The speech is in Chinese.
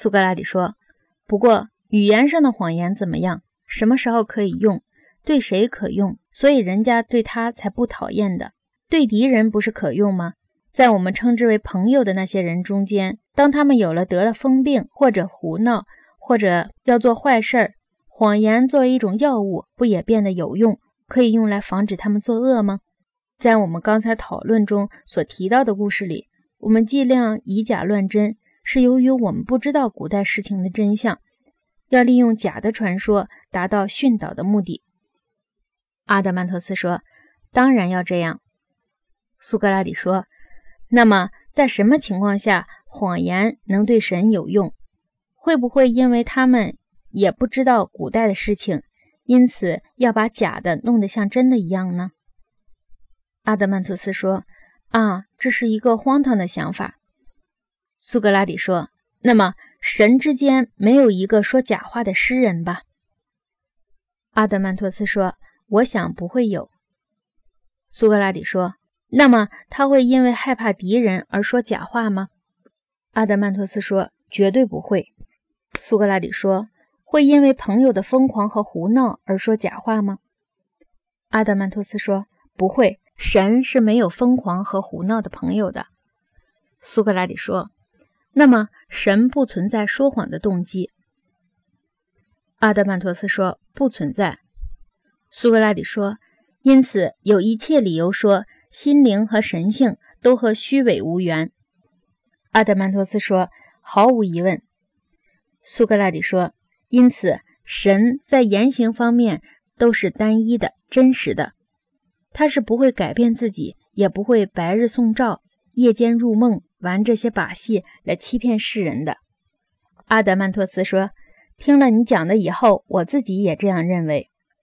苏格拉底说：“不过语言上的谎言怎么样？什么时候可以用？对谁可用？所以人家对他才不讨厌的。对敌人不是可用吗？在我们称之为朋友的那些人中间，当他们有了得了疯病，或者胡闹，或者要做坏事儿，谎言作为一种药物，不也变得有用，可以用来防止他们作恶吗？在我们刚才讨论中所提到的故事里，我们尽量以假乱真。”是由于我们不知道古代事情的真相，要利用假的传说达到训导的目的。阿德曼托斯说：“当然要这样。”苏格拉底说：“那么，在什么情况下谎言能对神有用？会不会因为他们也不知道古代的事情，因此要把假的弄得像真的一样呢？”阿德曼托斯说：“啊，这是一个荒唐的想法。”苏格拉底说：“那么，神之间没有一个说假话的诗人吧？”阿德曼托斯说：“我想不会有。”苏格拉底说：“那么，他会因为害怕敌人而说假话吗？”阿德曼托斯说：“绝对不会。”苏格拉底说：“会因为朋友的疯狂和胡闹而说假话吗？”阿德曼托斯说：“不会。神是没有疯狂和胡闹的朋友的。”苏格拉底说。那么，神不存在说谎的动机。阿德曼托斯说不存在。苏格拉底说，因此有一切理由说心灵和神性都和虚伪无缘。阿德曼托斯说，毫无疑问。苏格拉底说，因此神在言行方面都是单一的、真实的，他是不会改变自己，也不会白日送照，夜间入梦。玩这些把戏来欺骗世人的，阿德曼托斯说：“听了你讲的以后，我自己也这样认为。”